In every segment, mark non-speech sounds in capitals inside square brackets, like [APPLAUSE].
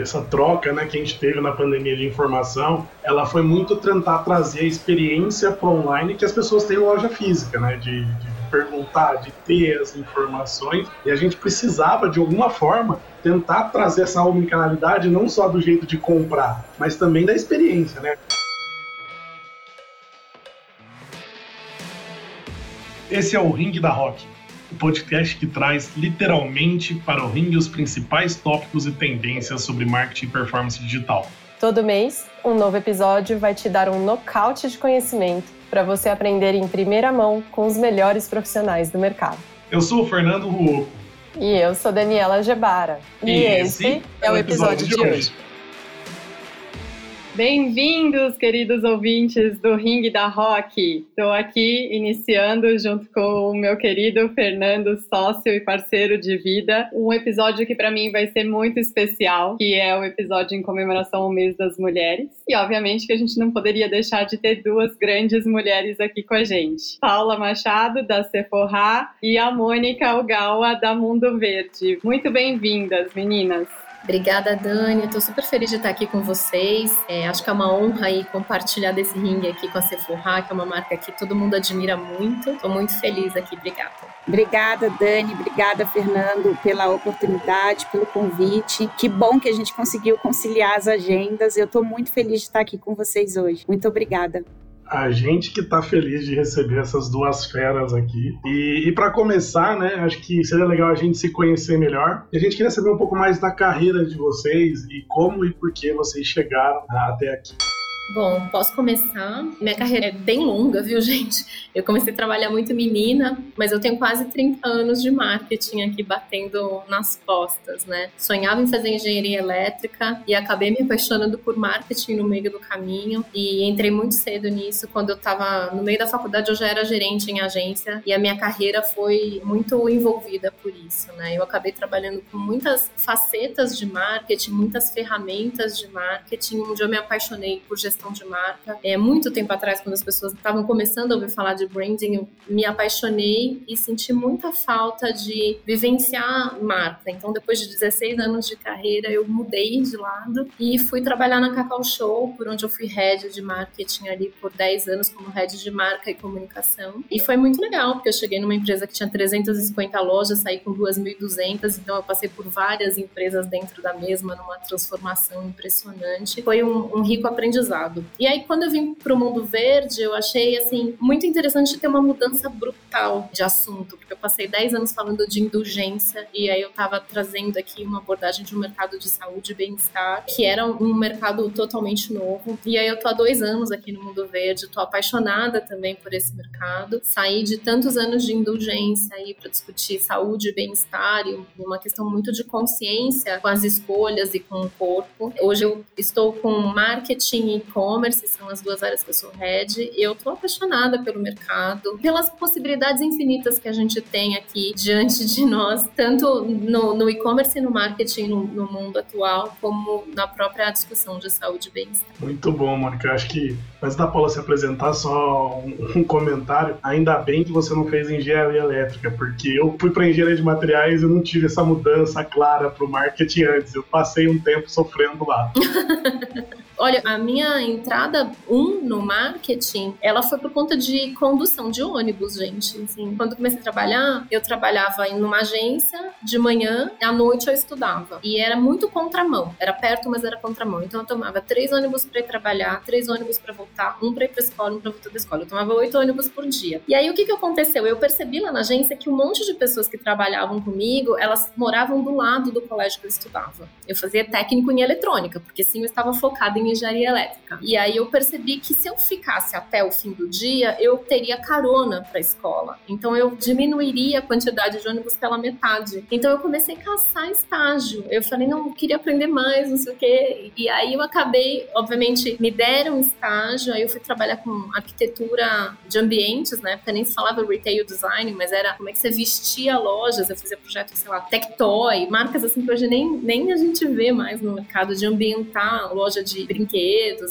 essa troca né, que a gente teve na pandemia de informação, ela foi muito tentar trazer a experiência para online que as pessoas têm em loja física, né? De, de perguntar, de ter as informações. E a gente precisava, de alguma forma, tentar trazer essa omnicanalidade não só do jeito de comprar, mas também da experiência, né? Esse é o Ring da Rock, o podcast que traz literalmente para o ringue os principais tópicos e tendências sobre marketing e performance digital. Todo mês, um novo episódio vai te dar um nocaute de conhecimento para você aprender em primeira mão com os melhores profissionais do mercado. Eu sou o Fernando Ruoco. E eu sou Daniela Gebara. E, e esse é o episódio, episódio de hoje. hoje. Bem-vindos, queridos ouvintes do Ring da Rock. Estou aqui iniciando, junto com o meu querido Fernando, sócio e parceiro de vida, um episódio que para mim vai ser muito especial, que é o episódio em comemoração ao mês das mulheres. E obviamente que a gente não poderia deixar de ter duas grandes mulheres aqui com a gente: Paula Machado, da Sephora, e a Mônica Ogawa, da Mundo Verde. Muito bem-vindas, meninas. Obrigada, Dani. Estou super feliz de estar aqui com vocês. É, acho que é uma honra aí compartilhar desse ringue aqui com a Sephora, que é uma marca que todo mundo admira muito. Estou muito feliz aqui. Obrigada. Obrigada, Dani. Obrigada, Fernando, pela oportunidade, pelo convite. Que bom que a gente conseguiu conciliar as agendas. Eu estou muito feliz de estar aqui com vocês hoje. Muito obrigada a gente que está feliz de receber essas duas feras aqui. E, e para começar, né, acho que seria legal a gente se conhecer melhor. E a gente queria saber um pouco mais da carreira de vocês e como e por que vocês chegaram até aqui. Bom, posso começar? Minha carreira é bem longa, viu, [LAUGHS] gente? Eu comecei a trabalhar muito menina, mas eu tenho quase 30 anos de marketing aqui batendo nas costas, né? Sonhava em fazer engenharia elétrica e acabei me apaixonando por marketing no meio do caminho e entrei muito cedo nisso. Quando eu estava no meio da faculdade, eu já era gerente em agência e a minha carreira foi muito envolvida por isso, né? Eu acabei trabalhando com muitas facetas de marketing, muitas ferramentas de marketing, onde eu me apaixonei por gestão de marca. É, muito tempo atrás, quando as pessoas estavam começando a ouvir falar de branding, eu me apaixonei e senti muita falta de vivenciar marca. Então, depois de 16 anos de carreira, eu mudei de lado e fui trabalhar na Cacau Show, por onde eu fui head de marketing ali por 10 anos como head de marca e comunicação. E foi muito legal, porque eu cheguei numa empresa que tinha 350 lojas, saí com 2.200, então eu passei por várias empresas dentro da mesma, numa transformação impressionante. Foi um, um rico aprendizado. E aí, quando eu vim para o mundo verde, eu achei, assim, muito interessante ter uma mudança brutal de assunto, porque eu passei 10 anos falando de indulgência e aí eu estava trazendo aqui uma abordagem de um mercado de saúde e bem-estar, que era um mercado totalmente novo. E aí eu tô há dois anos aqui no mundo verde, tô apaixonada também por esse mercado. Saí de tantos anos de indulgência aí para discutir saúde e bem-estar e uma questão muito de consciência com as escolhas e com o corpo. Hoje eu estou com marketing e e-commerce, são as duas áreas que eu sou head. Eu tô apaixonada pelo mercado, pelas possibilidades infinitas que a gente tem aqui diante de nós, tanto no, no e-commerce e no marketing no, no, mundo atual, como na própria discussão de saúde e bem-estar. Muito bom, Mônica. Acho que antes da Paula se apresentar, só um, um, comentário. Ainda bem que você não fez engenharia elétrica, porque eu fui para engenharia de materiais e não tive essa mudança clara para o marketing antes. Eu passei um tempo sofrendo lá. [LAUGHS] Olha, a minha entrada um no marketing, ela foi por conta de condução de ônibus, gente. Assim, quando comecei a trabalhar, eu trabalhava em uma agência de manhã, à noite eu estudava. E era muito contramão. Era perto, mas era contramão. Então eu tomava três ônibus para ir trabalhar, três ônibus para voltar, um para ir para escola, um para voltar da escola. Eu tomava oito ônibus por dia. E aí o que que aconteceu? Eu percebi lá na agência que um monte de pessoas que trabalhavam comigo, elas moravam do lado do colégio que eu estudava. Eu fazia técnico em eletrônica, porque sim, eu estava focada em engenharia elétrica. E aí eu percebi que se eu ficasse até o fim do dia, eu teria carona para a escola. Então eu diminuiria a quantidade de ônibus pela metade. Então eu comecei a caçar estágio. Eu falei, não, eu queria aprender mais, não sei o quê. E aí eu acabei, obviamente, me deram estágio, aí eu fui trabalhar com arquitetura de ambientes, né? Porque nem se falava retail design, mas era como é que você vestia lojas. Eu fazia projetos, sei lá, Tectoy, marcas assim que hoje nem, nem a gente vê mais no mercado de ambientar loja de brinquedos,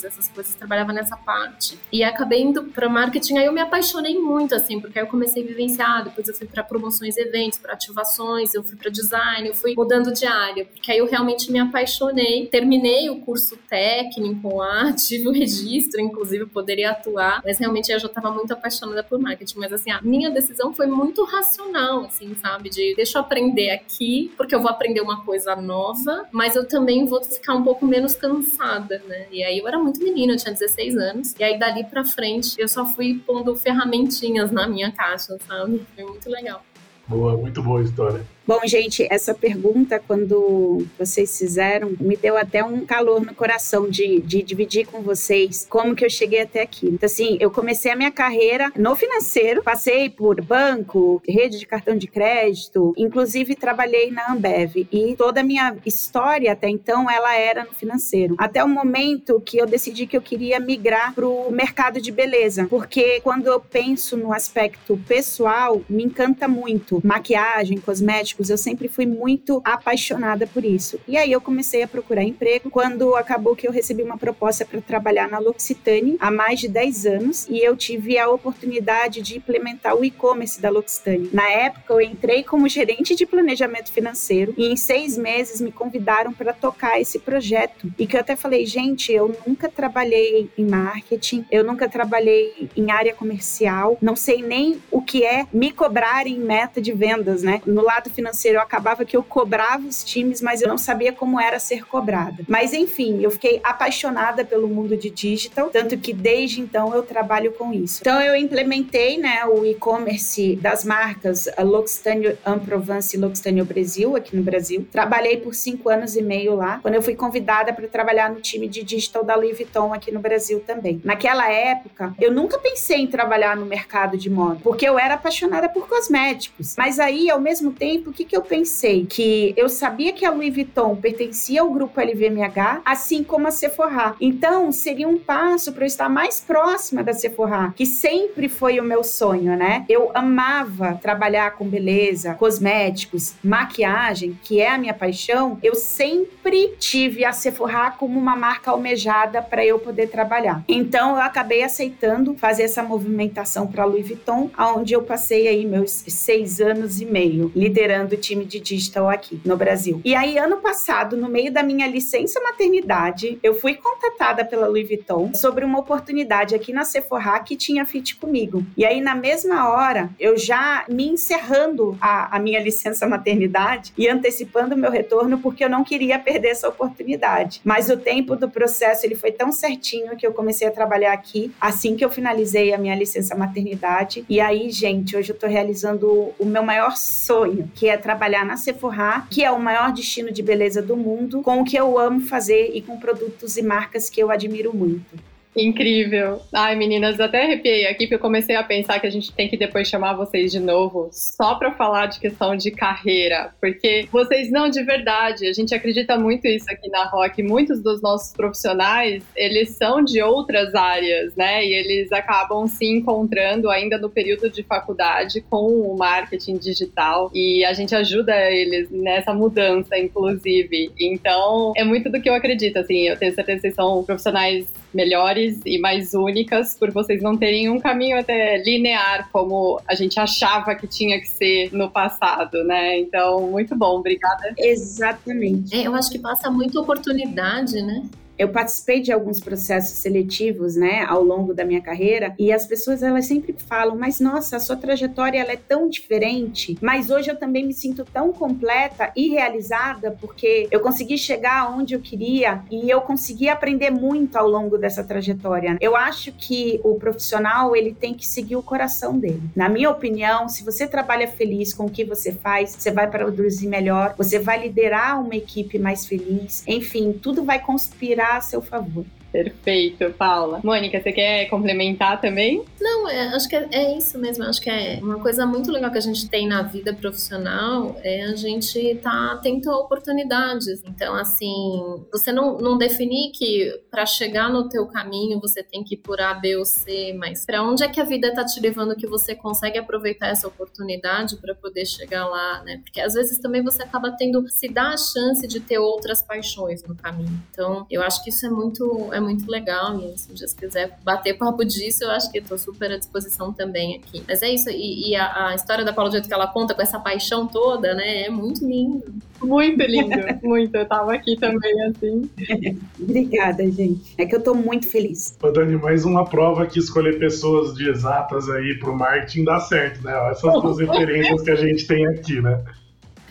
essas coisas, trabalhava nessa parte. E acabei indo para marketing, aí eu me apaixonei muito, assim, porque aí eu comecei a vivenciar, depois eu fui para promoções, eventos, para ativações, eu fui para design, eu fui mudando de área, porque aí eu realmente me apaixonei. Terminei o curso técnico lá, [LAUGHS] tive o registro, inclusive eu poderia atuar, mas realmente eu já estava muito apaixonada por marketing. Mas assim, a minha decisão foi muito racional, assim, sabe? De deixa eu aprender aqui, porque eu vou aprender uma coisa nova, mas eu também vou ficar um pouco menos cansada, né? E aí eu era muito menina, eu tinha 16 anos, e aí dali pra frente eu só fui pondo ferramentinhas na minha caixa, sabe? Foi muito legal. Boa, muito boa a história. Bom, gente, essa pergunta, quando vocês fizeram, me deu até um calor no coração de, de dividir com vocês como que eu cheguei até aqui. Então, assim, eu comecei a minha carreira no financeiro, passei por banco, rede de cartão de crédito, inclusive trabalhei na Ambev. E toda a minha história até então, ela era no financeiro. Até o momento que eu decidi que eu queria migrar para o mercado de beleza, porque quando eu penso no aspecto pessoal, me encanta muito maquiagem, cosméticos, eu sempre fui muito apaixonada por isso. E aí eu comecei a procurar emprego quando acabou que eu recebi uma proposta para trabalhar na L'Occitane há mais de 10 anos e eu tive a oportunidade de implementar o e-commerce da L'Occitane. Na época eu entrei como gerente de planejamento financeiro e em seis meses me convidaram para tocar esse projeto e que eu até falei, gente, eu nunca trabalhei em marketing, eu nunca trabalhei em área comercial, não sei nem o que é me cobrar em meta de vendas, né? No lado financeiro eu acabava que eu cobrava os times, mas eu não sabia como era ser cobrada. Mas enfim, eu fiquei apaixonada pelo mundo de digital, tanto que desde então eu trabalho com isso. Então eu implementei, né, o e-commerce das marcas L'Occitane en Provence e L'Occitane Brasil aqui no Brasil. Trabalhei por cinco anos e meio lá, quando eu fui convidada para trabalhar no time de digital da Louis Vuitton aqui no Brasil também. Naquela época, eu nunca pensei em trabalhar no mercado de moda, porque eu era apaixonada por cosméticos. Mas aí, ao mesmo tempo, que, que eu pensei? Que eu sabia que a Louis Vuitton pertencia ao grupo LVMH, assim como a Sephora. Então, seria um passo para eu estar mais próxima da Sephora, que sempre foi o meu sonho, né? Eu amava trabalhar com beleza, cosméticos, maquiagem, que é a minha paixão. Eu sempre tive a Sephora como uma marca almejada para eu poder trabalhar. Então, eu acabei aceitando fazer essa movimentação para Louis Vuitton, aonde eu passei aí meus seis anos e meio liderando do time de digital aqui no Brasil. E aí, ano passado, no meio da minha licença maternidade, eu fui contatada pela Louis Vuitton sobre uma oportunidade aqui na Sephora que tinha fit comigo. E aí, na mesma hora, eu já me encerrando a, a minha licença maternidade e antecipando o meu retorno, porque eu não queria perder essa oportunidade. Mas o tempo do processo ele foi tão certinho que eu comecei a trabalhar aqui assim que eu finalizei a minha licença maternidade. E aí, gente, hoje eu tô realizando o meu maior sonho, que é trabalhar na Sephora, que é o maior destino de beleza do mundo, com o que eu amo fazer e com produtos e marcas que eu admiro muito. Incrível. Ai, meninas, até arrepiei aqui, porque eu comecei a pensar que a gente tem que depois chamar vocês de novo, só para falar de questão de carreira, porque vocês não de verdade, a gente acredita muito isso aqui na Rock, muitos dos nossos profissionais, eles são de outras áreas, né? E eles acabam se encontrando ainda no período de faculdade com o marketing digital e a gente ajuda eles nessa mudança, inclusive. Então, é muito do que eu acredito, assim, eu tenho certeza que vocês são profissionais melhores e mais únicas por vocês não terem um caminho até linear como a gente achava que tinha que ser no passado, né? Então, muito bom, obrigada. Exatamente. É, eu acho que passa muita oportunidade, né? Eu participei de alguns processos seletivos, né, ao longo da minha carreira, e as pessoas elas sempre falam: "Mas nossa, a sua trajetória ela é tão diferente". Mas hoje eu também me sinto tão completa e realizada porque eu consegui chegar onde eu queria e eu consegui aprender muito ao longo dessa trajetória. Eu acho que o profissional ele tem que seguir o coração dele. Na minha opinião, se você trabalha feliz com o que você faz, você vai produzir melhor, você vai liderar uma equipe mais feliz. Enfim, tudo vai conspirar a seu favor. Perfeito, Paula. Mônica, você quer complementar também? Não, é, acho que é, é, isso mesmo. Acho que é uma coisa muito legal que a gente tem na vida profissional é a gente estar tá atento a oportunidades. Então, assim, você não, não definir que para chegar no teu caminho você tem que ir por A, B ou C, mas para onde é que a vida está te levando que você consegue aproveitar essa oportunidade para poder chegar lá, né? Porque às vezes também você acaba tendo se dá a chance de ter outras paixões no caminho. Então, eu acho que isso é muito é muito legal e se dia quiser bater papo disso, eu acho que estou super à disposição também aqui. Mas é isso, e, e a, a, história da Paula, do jeito que ela conta, com essa paixão toda, né, é muito lindo. Muito lindo, [LAUGHS] muito. Eu tava aqui também, assim. [LAUGHS] Obrigada, gente. É que eu tô muito feliz. Ô, Dani, mais uma prova que escolher pessoas de exatas aí pro marketing dá certo, né? Essas duas [LAUGHS] referências que a gente tem aqui, né?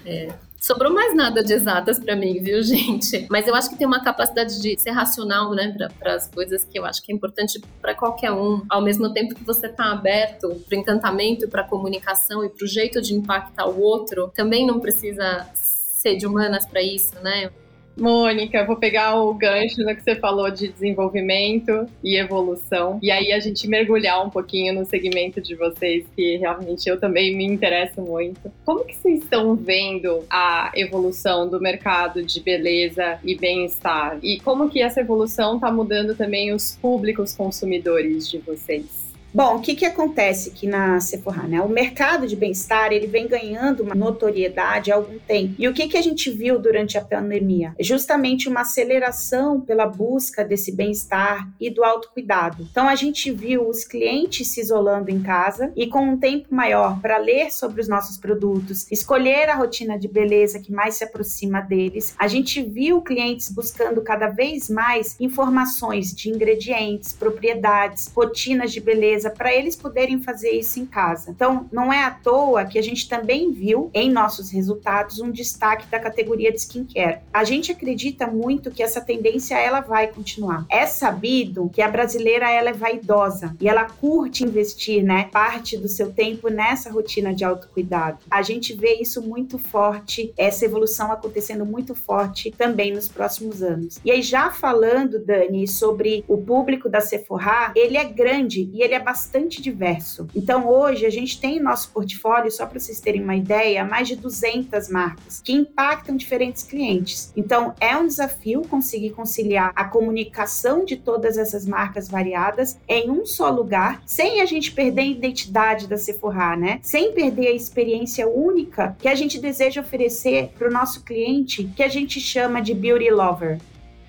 É. Sobrou mais nada de exatas para mim, viu, [LAUGHS] gente? Mas eu acho que tem uma capacidade de ser racional, né, para as coisas que eu acho que é importante para qualquer um. Ao mesmo tempo que você tá aberto para encantamento, para comunicação e para o jeito de impactar o outro, também não precisa ser de humanas para isso, né? Mônica, vou pegar o gancho no que você falou de desenvolvimento e evolução. E aí a gente mergulhar um pouquinho no segmento de vocês, que realmente eu também me interesso muito. Como que vocês estão vendo a evolução do mercado de beleza e bem-estar? E como que essa evolução está mudando também os públicos consumidores de vocês? Bom, o que, que acontece aqui na Sephora, né? O mercado de bem-estar, ele vem ganhando uma notoriedade há algum tempo. E o que, que a gente viu durante a pandemia? Justamente uma aceleração pela busca desse bem-estar e do autocuidado. Então, a gente viu os clientes se isolando em casa e com um tempo maior para ler sobre os nossos produtos, escolher a rotina de beleza que mais se aproxima deles. A gente viu clientes buscando cada vez mais informações de ingredientes, propriedades, rotinas de beleza para eles poderem fazer isso em casa. Então, não é à toa que a gente também viu em nossos resultados um destaque da categoria de skincare. A gente acredita muito que essa tendência ela vai continuar. É sabido que a brasileira ela é vaidosa e ela curte investir, né, parte do seu tempo nessa rotina de autocuidado. A gente vê isso muito forte, essa evolução acontecendo muito forte também nos próximos anos. E aí já falando, Dani, sobre o público da Sephora, ele é grande e ele é bastante diverso. Então, hoje, a gente tem em nosso portfólio, só para vocês terem uma ideia, mais de 200 marcas que impactam diferentes clientes. Então, é um desafio conseguir conciliar a comunicação de todas essas marcas variadas em um só lugar, sem a gente perder a identidade da Sephora, né? Sem perder a experiência única que a gente deseja oferecer para o nosso cliente, que a gente chama de beauty lover.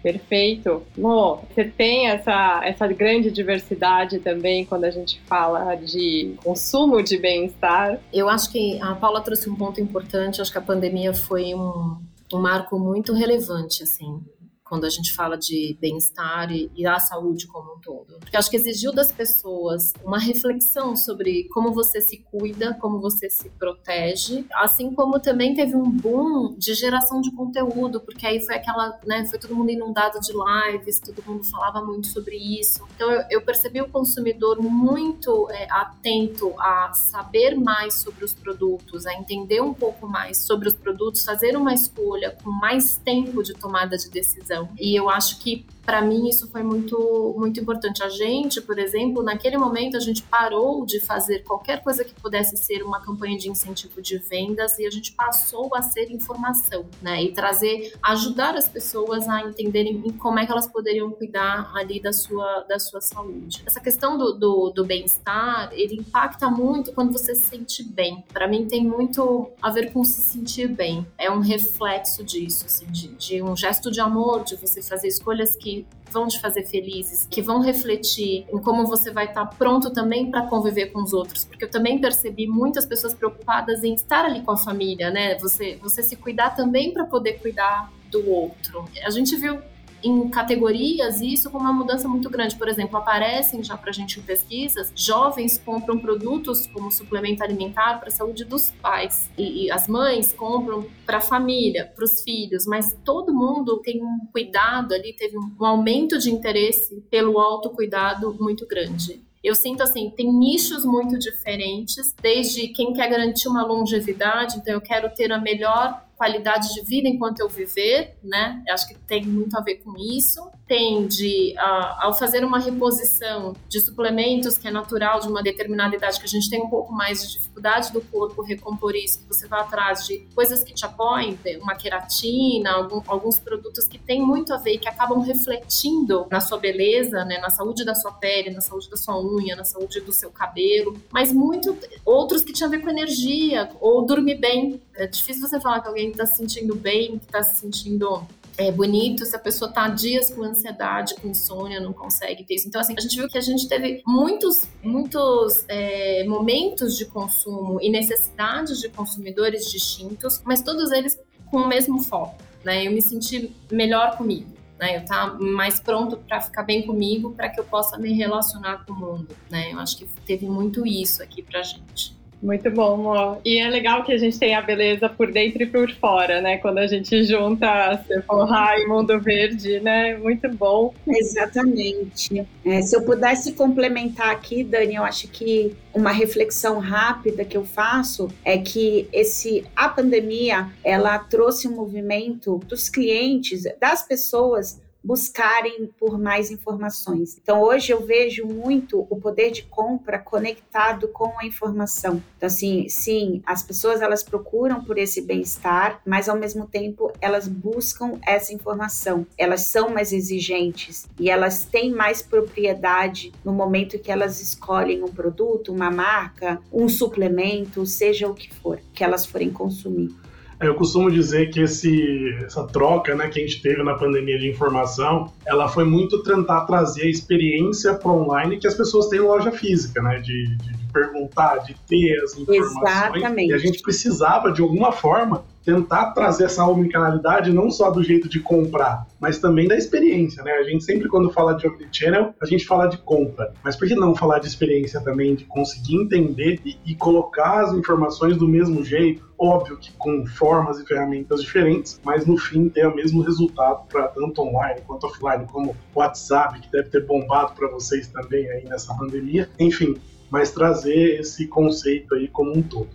Perfeito. Mo, você tem essa, essa grande diversidade também quando a gente fala de consumo de bem-estar. Eu acho que a Paula trouxe um ponto importante. Acho que a pandemia foi um, um marco muito relevante, assim, quando a gente fala de bem-estar e, e da saúde como um todo. Porque acho que exigiu das pessoas uma reflexão sobre como você se cuida, como você se protege, assim como também teve um boom de geração de conteúdo, porque aí foi aquela, né, foi todo mundo inundado de lives, todo mundo falava muito sobre isso. Então eu, eu percebi o consumidor muito é, atento a saber mais sobre os produtos, a entender um pouco mais sobre os produtos, fazer uma escolha com mais tempo de tomada de decisão e eu acho que para mim isso foi muito muito importante. A gente, por exemplo, naquele momento a gente parou de fazer qualquer coisa que pudesse ser uma campanha de incentivo de vendas e a gente passou a ser informação, né? E trazer, ajudar as pessoas a entenderem como é que elas poderiam cuidar ali da sua da sua saúde. Essa questão do, do, do bem-estar, ele impacta muito quando você se sente bem. Para mim tem muito a ver com se sentir bem. É um reflexo disso, assim, de, de um gesto de amor, de você fazer escolhas que vão te fazer felizes, que vão refletir em como você vai estar pronto também para conviver com os outros, porque eu também percebi muitas pessoas preocupadas em estar ali com a família, né? Você você se cuidar também para poder cuidar do outro. A gente viu em categorias isso com uma mudança muito grande. Por exemplo, aparecem já para a gente em pesquisas, jovens compram produtos como suplemento alimentar para a saúde dos pais e, e as mães compram para a família, para os filhos, mas todo mundo tem um cuidado ali, teve um aumento de interesse pelo autocuidado muito grande. Eu sinto assim, tem nichos muito diferentes, desde quem quer garantir uma longevidade, então eu quero ter a melhor qualidade de vida enquanto eu viver, né? Eu acho que tem muito a ver com isso. Tem de, uh, ao fazer uma reposição de suplementos que é natural de uma determinada idade, que a gente tem um pouco mais de dificuldade do corpo recompor isso, que você vai atrás de coisas que te apoiem, uma queratina, algum, alguns produtos que têm muito a ver e que acabam refletindo na sua beleza, né? Na saúde da sua pele, na saúde da sua unha, na saúde do seu cabelo, mas muito outros que tinham a ver com energia ou dormir bem. É difícil você falar que alguém está se sentindo bem, que está se sentindo é bonito se a pessoa tá dias com ansiedade, com insônia, não consegue ter isso. Então, assim, a gente viu que a gente teve muitos, muitos é, momentos de consumo e necessidades de consumidores distintos, mas todos eles com o mesmo foco, né? Eu me senti melhor comigo. Né, eu estar tá mais pronto para ficar bem comigo, para que eu possa me relacionar com o mundo, né? Eu acho que teve muito isso aqui pra gente. Muito bom, Mo. E é legal que a gente tem a beleza por dentro e por fora, né? Quando a gente junta Sephora e Mundo Verde, né? Muito bom. Exatamente. É, se eu pudesse complementar aqui, Dani, eu acho que uma reflexão rápida que eu faço é que esse a pandemia ela trouxe um movimento dos clientes, das pessoas buscarem por mais informações. Então, hoje eu vejo muito o poder de compra conectado com a informação. Então, assim, sim, as pessoas elas procuram por esse bem-estar, mas ao mesmo tempo elas buscam essa informação. Elas são mais exigentes e elas têm mais propriedade no momento que elas escolhem um produto, uma marca, um suplemento, seja o que for, que elas forem consumir. Eu costumo dizer que esse, essa troca né, que a gente teve na pandemia de informação, ela foi muito tentar trazer a experiência para online que as pessoas têm em loja física, né? De, de, perguntar, de ter as informações. Exatamente. E a gente precisava, de alguma forma, tentar trazer essa omnicanalidade não só do jeito de comprar, mas também da experiência, né? A gente sempre quando fala de Omnichannel, a gente fala de compra, mas por que não falar de experiência também, de conseguir entender e, e colocar as informações do mesmo jeito, óbvio que com formas e ferramentas diferentes, mas no fim ter o mesmo resultado para tanto online quanto offline, como o WhatsApp, que deve ter bombado para vocês também aí nessa pandemia, enfim, mas trazer esse conceito aí como um todo.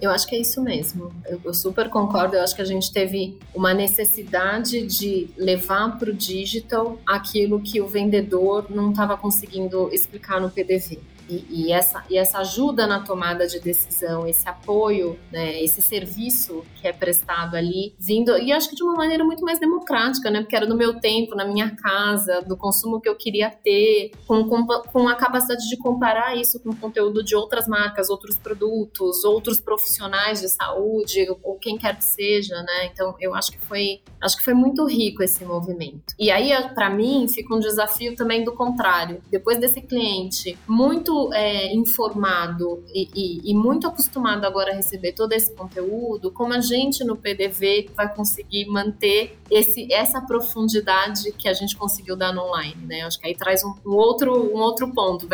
Eu acho que é isso mesmo. Eu, eu, super concordo. Eu acho que a gente teve uma necessidade de levar para o digital aquilo que o vendedor não estava conseguindo explicar no PDV. E, e, essa, e essa ajuda na tomada de decisão, esse apoio, né, esse serviço que é prestado ali, vindo, e acho que de uma maneira muito mais democrática, né, porque era no meu tempo, na minha casa, do consumo que eu queria ter, com, com, com a capacidade de comparar isso com conteúdo de outras marcas, outros produtos, outros profissionais de saúde, ou quem quer que seja, né, então eu acho que foi, acho que foi muito rico esse movimento. E aí, para mim, fica um desafio também do contrário, depois desse cliente muito muito é, informado e, e, e, muito acostumado agora a receber todo esse conteúdo, como a gente no PDV vai conseguir manter esse, essa profundidade que a gente conseguiu dar no online, né? Acho que aí traz um, um outro, um outro ponto.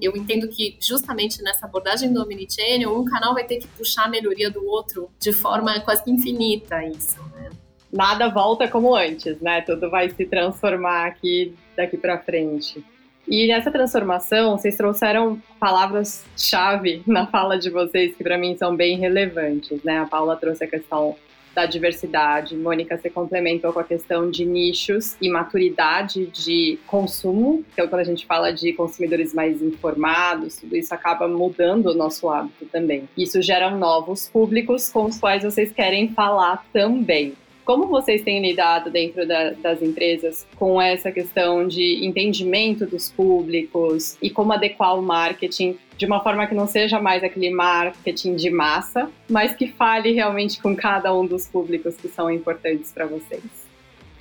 eu entendo que justamente nessa abordagem do Omnichannel, um canal vai ter que puxar a melhoria do outro de forma quase que infinita isso, né? Nada volta como antes, né? Tudo vai se transformar aqui daqui para frente. E nessa transformação, vocês trouxeram palavras-chave na fala de vocês que para mim são bem relevantes, né? A Paula trouxe a questão da diversidade, Mônica se complementou com a questão de nichos e maturidade de consumo. Então, quando a gente fala de consumidores mais informados, tudo isso acaba mudando o nosso hábito também. Isso gera novos públicos com os quais vocês querem falar também. Como vocês têm lidado dentro da, das empresas com essa questão de entendimento dos públicos e como adequar o marketing de uma forma que não seja mais aquele marketing de massa, mas que fale realmente com cada um dos públicos que são importantes para vocês?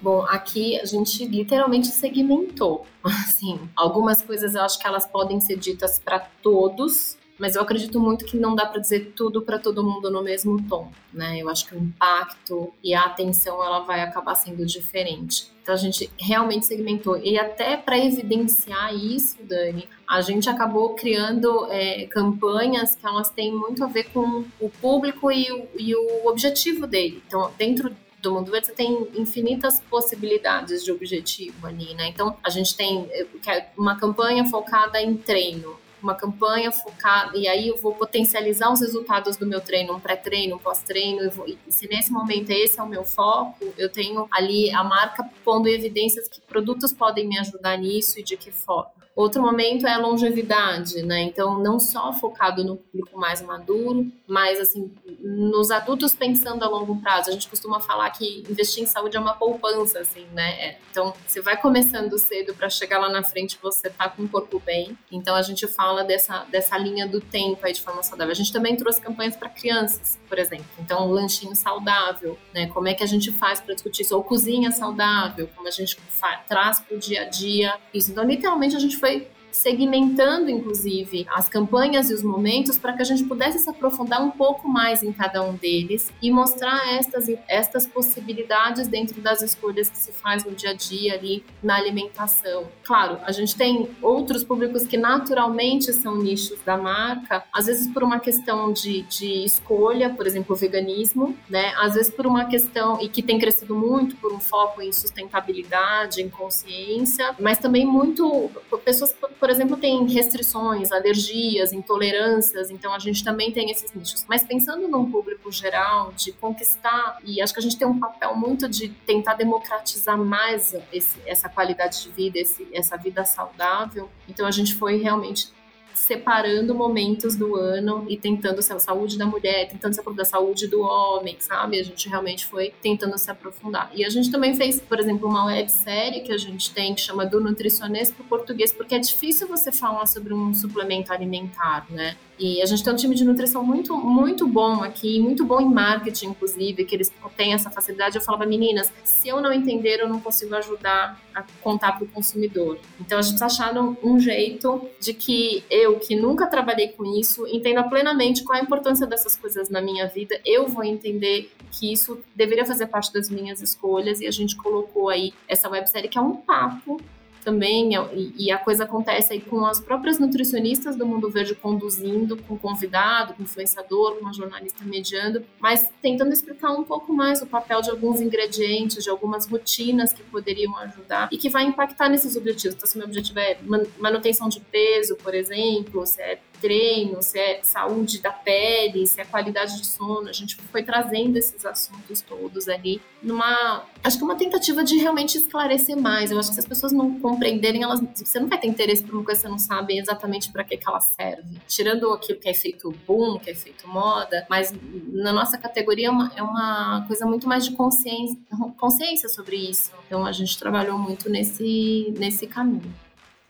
Bom, aqui a gente literalmente segmentou. [LAUGHS] Assim, algumas coisas eu acho que elas podem ser ditas para todos, mas eu acredito muito que não dá para dizer tudo para todo mundo no mesmo tom, né? Eu acho que o impacto e a atenção ela vai acabar sendo diferente. Então a gente realmente segmentou e até para evidenciar isso, Dani, a gente acabou criando é, campanhas que elas têm muito a ver com o público e o, e o objetivo dele. Então dentro do mundo você tem infinitas possibilidades de objetivo ali, né? Então, a gente tem é, uma campanha focada em treino, uma campanha focada, e aí eu vou potencializar os resultados do meu treino, um pré-treino, um pós-treino, e se nesse momento esse é o meu foco, eu tenho ali a marca pondo em evidências que produtos podem me ajudar nisso e de que forma. Outro momento é a longevidade, né? Então, não só focado no público mais maduro, mas assim, nos adultos pensando a longo prazo. A gente costuma falar que investir em saúde é uma poupança, assim, né? É. Então, você vai começando cedo para chegar lá na frente você tá com o corpo bem. Então, a gente fala dessa, dessa linha do tempo aí de forma saudável. A gente também trouxe campanhas para crianças, por exemplo. Então, um lanchinho saudável, né? Como é que a gente faz para discutir isso? Ou cozinha saudável, como a gente faz, traz o dia a dia isso. Então, literalmente, a gente foi segmentando, inclusive, as campanhas e os momentos para que a gente pudesse se aprofundar um pouco mais em cada um deles e mostrar estas, estas possibilidades dentro das escolhas que se faz no dia a dia ali na alimentação. Claro, a gente tem outros públicos que naturalmente são nichos da marca, às vezes por uma questão de, de escolha, por exemplo, o veganismo, né? Às vezes por uma questão, e que tem crescido muito por um foco em sustentabilidade, em consciência, mas também muito pessoas por exemplo, tem restrições, alergias, intolerâncias, então a gente também tem esses nichos. Mas pensando num público geral, de conquistar, e acho que a gente tem um papel muito de tentar democratizar mais esse, essa qualidade de vida, esse, essa vida saudável, então a gente foi realmente separando momentos do ano e tentando ser a saúde da mulher, tentando ser da saúde do homem, sabe? A gente realmente foi tentando se aprofundar. E a gente também fez, por exemplo, uma websérie que a gente tem que chama do nutricionista para o português, porque é difícil você falar sobre um suplemento alimentar, né? E a gente tem um time de nutrição muito, muito bom aqui, muito bom em marketing, inclusive, que eles têm essa facilidade. Eu falava, meninas, se eu não entender, eu não consigo ajudar a contar para o consumidor. Então a gente está achando um jeito de que eu, que nunca trabalhei com isso, entenda plenamente qual a importância dessas coisas na minha vida. Eu vou entender que isso deveria fazer parte das minhas escolhas e a gente colocou aí essa websérie que é um papo também, é e, a coisa acontece aí com as próprias nutricionistas do Mundo Verde conduzindo, com convidado, com influenciador, com uma jornalista mediando, mas tentando explicar um pouco mais o papel de alguns ingredientes, de algumas rotinas que poderiam ajudar e que vai impactar nesses objetivos. Então, se meu objetivo é manutenção de peso, por exemplo, se é treino, se é saúde da pele, se é qualidade de sono. A gente foi trazendo esses assuntos todos ali numa, acho que uma tentativa de realmente esclarecer mais. Eu acho que se as pessoas não compreenderem, elas, você não vai ter interesse por uma coisa que você não sabe exatamente para que, que ela serve. Tirando aquilo que é feito boom, que é feito moda, mas na nossa categoria é uma, é uma coisa muito mais de consciência, consciência sobre isso. Então a gente trabalhou muito nesse, nesse caminho.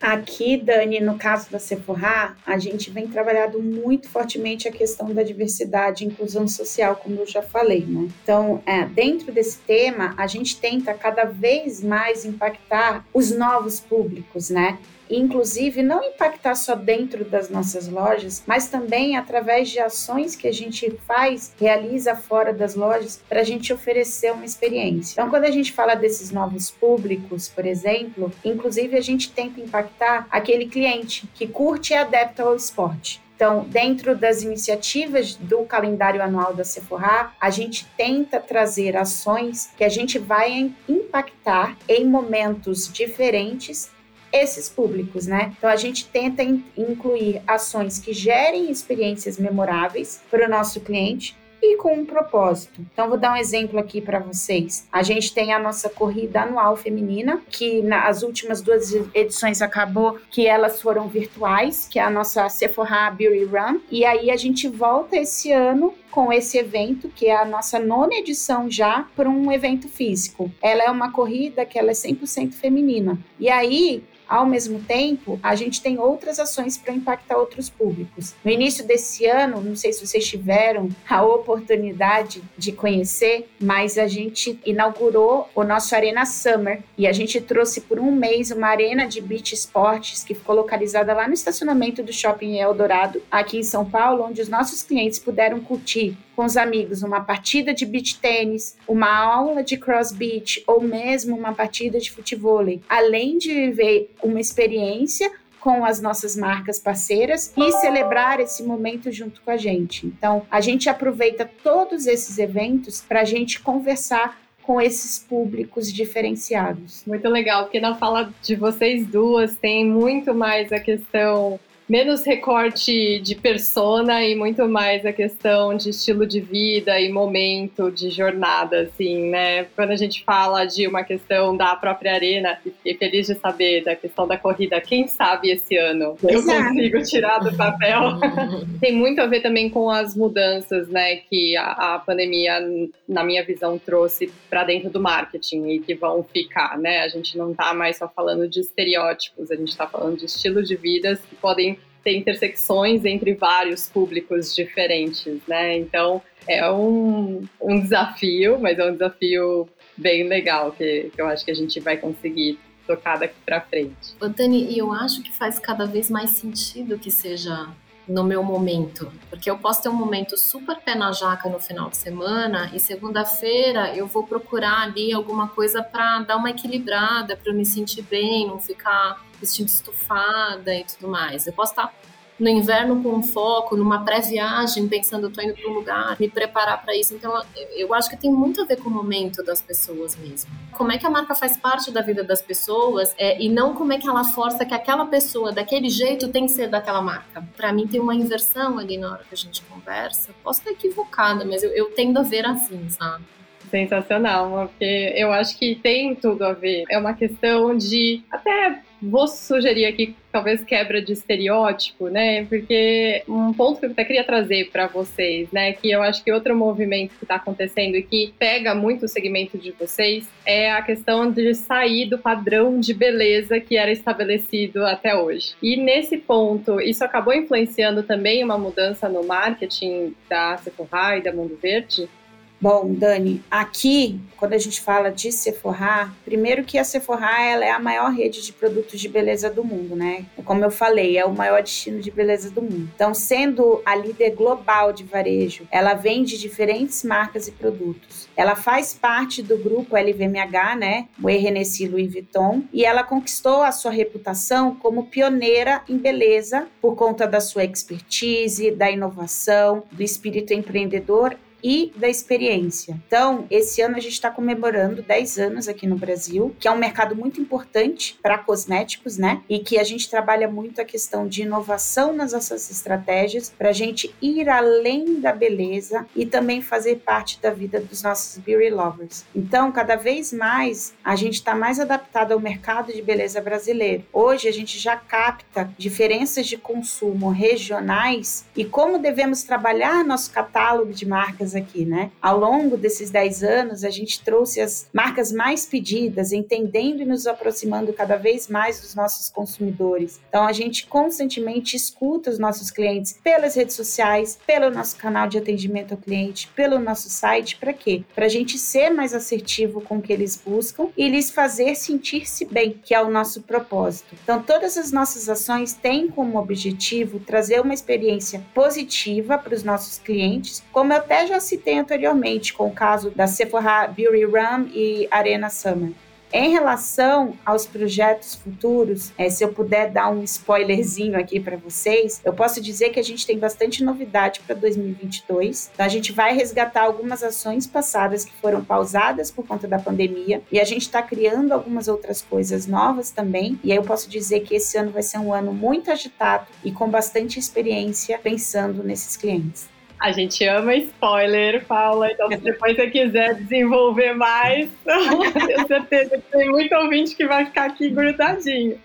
Aqui, Dani, no caso da Sephora, a gente vem trabalhando muito fortemente a questão da diversidade e inclusão social, como eu já falei, né? Então, é, dentro desse tema, a gente tenta cada vez mais impactar os novos públicos, né? Inclusive não impactar só dentro das nossas lojas, mas também através de ações que a gente faz, realiza fora das lojas, para a gente oferecer uma experiência. Então, quando a gente fala desses novos públicos, por exemplo, inclusive a gente tenta impactar aquele cliente que curte e adepta ao esporte. Então, dentro das iniciativas do calendário anual da Sephora, a gente tenta trazer ações que a gente vai impactar em momentos diferentes esses públicos, né? Então a gente tenta in incluir ações que gerem experiências memoráveis para o nosso cliente e com um propósito. Então, vou dar um exemplo aqui para vocês. A gente tem a nossa corrida anual feminina, que nas últimas duas edições acabou que elas foram virtuais, que é a nossa Sephora Beauty Run. E aí a gente volta esse ano com esse evento, que é a nossa nona edição já, para um evento físico. Ela é uma corrida que ela é 100% feminina. E aí, ao mesmo tempo, a gente tem outras ações para impactar outros públicos. No início desse ano, não sei se vocês tiveram a oportunidade de conhecer, mas a gente inaugurou o nosso Arena Summer e a gente trouxe por um mês uma arena de beach esportes que ficou localizada lá no estacionamento do Shopping Eldorado, aqui em São Paulo, onde os nossos clientes puderam curtir com os amigos uma partida de beach tênis, uma aula de cross beach ou mesmo uma partida de futebol, além de viver uma experiência com as nossas marcas parceiras e celebrar esse momento junto com a gente. Então, a gente aproveita todos esses eventos para a gente conversar com esses públicos diferenciados. Muito legal, porque na fala de vocês duas tem muito mais a questão menos recorte de persona e muito mais a questão de estilo de vida e momento de jornada, assim, né? Quando a gente fala de uma questão da própria arena, fiquei feliz de saber da questão da corrida, quem sabe esse ano eu Exato. consigo tirar do papel. [LAUGHS] Tem muito a ver também com as mudanças, né, que a, a pandemia, na minha visão, trouxe para dentro do marketing e que vão ficar, né? A gente não está mais só falando de estereótipos, a gente está falando de estilo de vidas que podem ter intersecções entre vários públicos diferentes, né? Então é um, um desafio, mas é um desafio bem legal que, que eu acho que a gente vai conseguir tocar daqui para frente. Ô, e eu acho que faz cada vez mais sentido que seja no meu momento. Porque eu posso ter um momento super pé na jaca no final de semana e segunda-feira eu vou procurar ali alguma coisa para dar uma equilibrada, para eu me sentir bem, não ficar vestindo estufada e tudo mais. Eu posso estar no inverno com um foco, numa pré-viagem, pensando, tô indo para um lugar, me preparar para isso. Então, eu acho que tem muito a ver com o momento das pessoas mesmo. Como é que a marca faz parte da vida das pessoas é, e não como é que ela força que aquela pessoa, daquele jeito, tem que ser daquela marca. Para mim, tem uma inversão ali na hora que a gente conversa. Posso estar equivocada, mas eu, eu tendo a ver assim, sabe? Sensacional, porque eu acho que tem tudo a ver. É uma questão de até vou sugerir aqui talvez quebra de estereótipo, né? Porque um ponto que eu até queria trazer para vocês, né, que eu acho que outro movimento que está acontecendo e que pega muito o segmento de vocês é a questão de sair do padrão de beleza que era estabelecido até hoje. E nesse ponto, isso acabou influenciando também uma mudança no marketing da Sephora e da Mundo Verde, Bom, Dani, aqui, quando a gente fala de Sephora, primeiro que a Sephora ela é a maior rede de produtos de beleza do mundo, né? Como eu falei, é o maior destino de beleza do mundo. Então, sendo a líder global de varejo, ela vende diferentes marcas e produtos. Ela faz parte do grupo LVMH, né? O Hennessy Louis Vuitton, e ela conquistou a sua reputação como pioneira em beleza por conta da sua expertise, da inovação, do espírito empreendedor e da experiência. Então, esse ano a gente está comemorando 10 anos aqui no Brasil, que é um mercado muito importante para cosméticos, né? E que a gente trabalha muito a questão de inovação nas nossas estratégias para a gente ir além da beleza e também fazer parte da vida dos nossos beauty lovers. Então, cada vez mais a gente está mais adaptado ao mercado de beleza brasileiro. Hoje a gente já capta diferenças de consumo regionais e como devemos trabalhar nosso catálogo de marcas aqui, né? Ao longo desses 10 anos, a gente trouxe as marcas mais pedidas, entendendo e nos aproximando cada vez mais dos nossos consumidores. Então, a gente constantemente escuta os nossos clientes pelas redes sociais, pelo nosso canal de atendimento ao cliente, pelo nosso site, para quê? Para a gente ser mais assertivo com o que eles buscam e lhes fazer sentir-se bem, que é o nosso propósito. Então, todas as nossas ações têm como objetivo trazer uma experiência positiva para os nossos clientes, como eu até já citei anteriormente com o caso da Sephora Beauty Run e Arena Summer. Em relação aos projetos futuros, é, se eu puder dar um spoilerzinho aqui para vocês, eu posso dizer que a gente tem bastante novidade para 2022. Então, a gente vai resgatar algumas ações passadas que foram pausadas por conta da pandemia e a gente está criando algumas outras coisas novas também. E aí eu posso dizer que esse ano vai ser um ano muito agitado e com bastante experiência pensando nesses clientes. A gente ama spoiler, Paula. Então, se depois você quiser desenvolver mais, [LAUGHS] tenho certeza que tem muito ouvinte que vai ficar aqui grudadinho.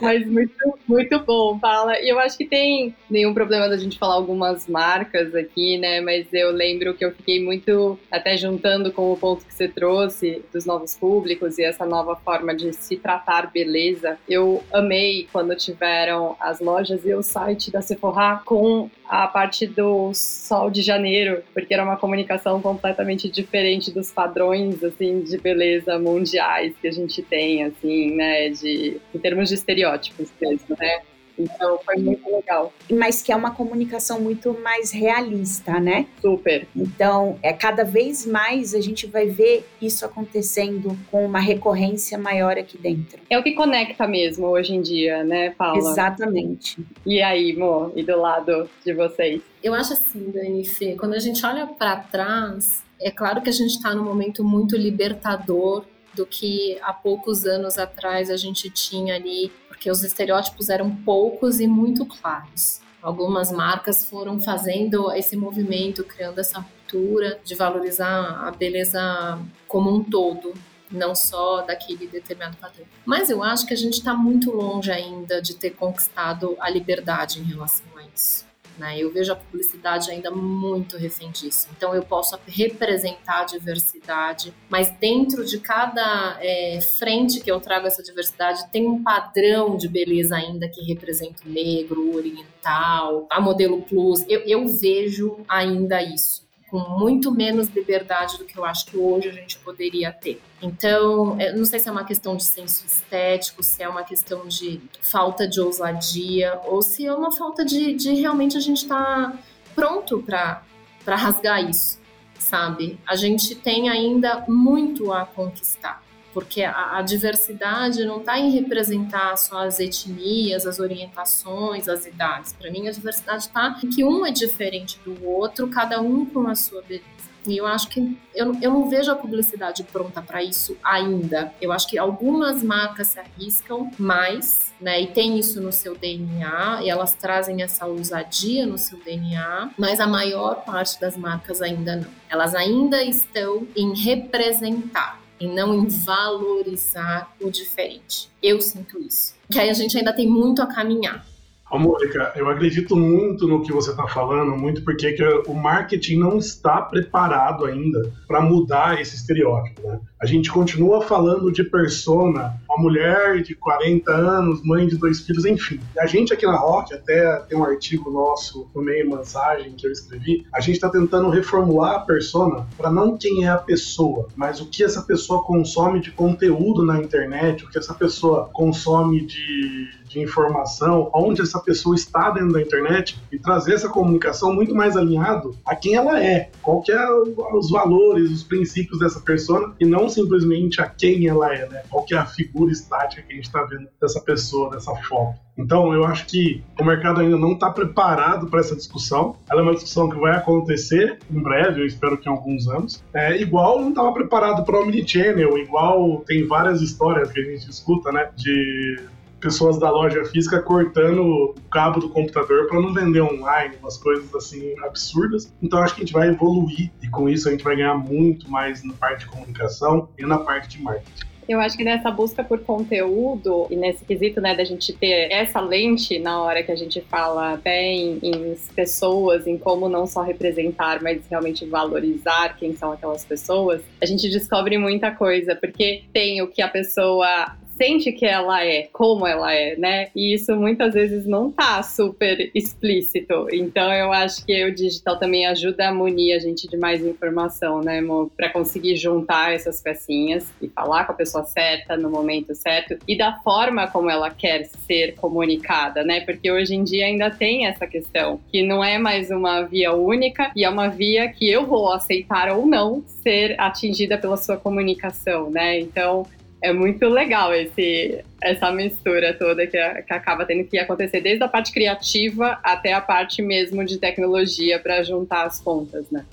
Mas muito, muito bom, Paula. E eu acho que tem nenhum problema da gente falar algumas marcas aqui, né? Mas eu lembro que eu fiquei muito, até juntando com o ponto que você trouxe dos novos públicos e essa nova forma de se tratar beleza. Eu amei quando tiveram as lojas e o site da Sephora com a parte dos Sol de Janeiro, porque era uma comunicação completamente diferente dos padrões assim de beleza mundiais que a gente tem assim, né, de em termos de estereótipos mesmo, né? Então foi muito legal. Mas que é uma comunicação muito mais realista, né? Super. Então, é cada vez mais a gente vai ver isso acontecendo com uma recorrência maior aqui dentro. É o que conecta mesmo hoje em dia, né, Paula? Exatamente. E aí, Mo, e do lado de vocês? Eu acho assim, Dani, Fê, quando a gente olha para trás, é claro que a gente está num momento muito libertador do que há poucos anos atrás a gente tinha ali, porque os estereótipos eram poucos e muito claros. Algumas marcas foram fazendo esse movimento, criando essa cultura de valorizar a beleza como um todo, não só daquele determinado padrão. Mas eu acho que a gente está muito longe ainda de ter conquistado a liberdade em relação a isso. Né? Eu vejo a publicidade ainda muito refém disso. Então, eu posso representar a diversidade, mas dentro de cada é, frente que eu trago essa diversidade, tem um padrão de beleza ainda que representa o negro, o oriental, a modelo plus. Eu, eu vejo ainda isso com muito menos liberdade do que eu acho que hoje a gente poderia ter. Então, não sei se é uma questão de senso estético, se é uma questão de falta de ousadia, ou se é uma falta de, de realmente a gente estar tá pronto para rasgar isso, sabe? A gente tem ainda muito a conquistar porque a, a diversidade não está em representar só as etnias, as orientações, as idades. Para mim, a diversidade está em que um é diferente do outro, cada um com a sua beleza. E eu acho que eu, eu não vejo a publicidade pronta para isso ainda. Eu acho que algumas marcas se arriscam mais, né? E tem isso no seu DNA, e elas trazem essa ousadia no seu DNA, mas a maior parte das marcas ainda não. Elas ainda estão em representar e não em valorizar o diferente. Eu sinto isso. Que aí a gente ainda tem muito a caminhar. Ô, Mônica, eu acredito muito no que você está falando, muito porque que o marketing não está preparado ainda para mudar esse estereótipo. Né? A gente continua falando de persona, uma mulher de 40 anos, mãe de dois filhos, enfim. A gente aqui na Rock, até tem um artigo nosso no meio mensagem que eu escrevi, a gente está tentando reformular a persona para não quem é a pessoa, mas o que essa pessoa consome de conteúdo na internet, o que essa pessoa consome de de informação, onde essa pessoa está dentro da internet e trazer essa comunicação muito mais alinhado a quem ela é, qual que é os valores, os princípios dessa pessoa e não simplesmente a quem ela é, né? Qual que é a figura estática que a gente está vendo dessa pessoa, dessa foto. Então, eu acho que o mercado ainda não está preparado para essa discussão. Ela é uma discussão que vai acontecer em breve, eu espero que em alguns anos. É, igual não estava preparado para o Omnichannel, igual tem várias histórias que a gente escuta, né? De pessoas da loja física cortando o cabo do computador para não vender online, umas coisas assim absurdas. Então acho que a gente vai evoluir e com isso a gente vai ganhar muito mais na parte de comunicação e na parte de marketing. Eu acho que nessa busca por conteúdo e nesse quesito, né, da gente ter essa lente na hora que a gente fala até em, em, pessoas, em como não só representar, mas realmente valorizar quem são aquelas pessoas, a gente descobre muita coisa, porque tem o que a pessoa sente que ela é, como ela é, né? E isso muitas vezes não tá super explícito. Então eu acho que o digital também ajuda a munir a gente de mais informação, né, amor? Pra conseguir juntar essas pecinhas e falar com a pessoa certa no momento certo e da forma como ela quer ser comunicada, né? Porque hoje em dia ainda tem essa questão que não é mais uma via única e é uma via que eu vou aceitar ou não ser atingida pela sua comunicação, né? Então é muito legal esse, essa mistura toda que, que acaba tendo que acontecer, desde a parte criativa até a parte mesmo de tecnologia para juntar as pontas, né?